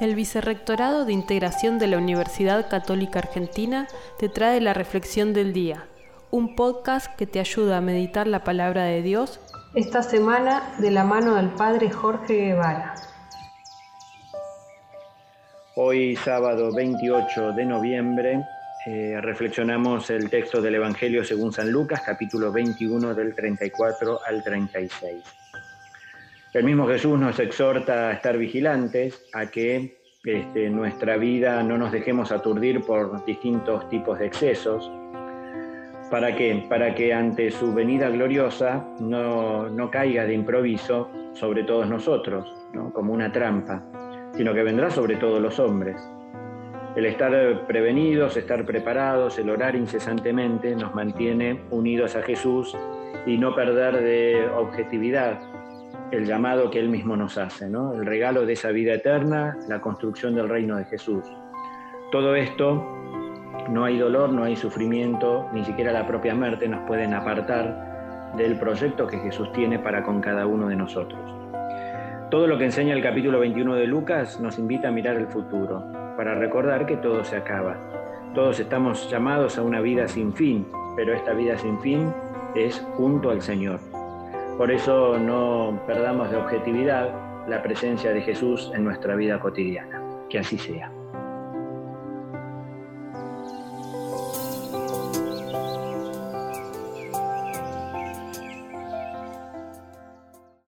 El Vicerrectorado de Integración de la Universidad Católica Argentina te trae la Reflexión del Día, un podcast que te ayuda a meditar la palabra de Dios esta semana de la mano del Padre Jorge Guevara. Hoy sábado 28 de noviembre eh, reflexionamos el texto del Evangelio según San Lucas, capítulo 21 del 34 al 36. El mismo Jesús nos exhorta a estar vigilantes, a que este, nuestra vida no nos dejemos aturdir por distintos tipos de excesos. ¿Para qué? Para que ante su venida gloriosa no, caiga de improviso sobre todos nosotros, como una trampa, sino que vendrá sobre todos los hombres. El estar prevenidos, estar preparados, el orar incesantemente nos mantiene unidos a Jesús y no perder de objetividad el llamado que Él mismo nos hace, ¿no? el regalo de esa vida eterna, la construcción del reino de Jesús. Todo esto, no hay dolor, no hay sufrimiento, ni siquiera la propia muerte nos pueden apartar del proyecto que Jesús tiene para con cada uno de nosotros. Todo lo que enseña el capítulo 21 de Lucas nos invita a mirar el futuro, para recordar que todo se acaba. Todos estamos llamados a una vida sin fin, pero esta vida sin fin es junto al Señor. Por eso no perdamos de objetividad la presencia de Jesús en nuestra vida cotidiana. Que así sea.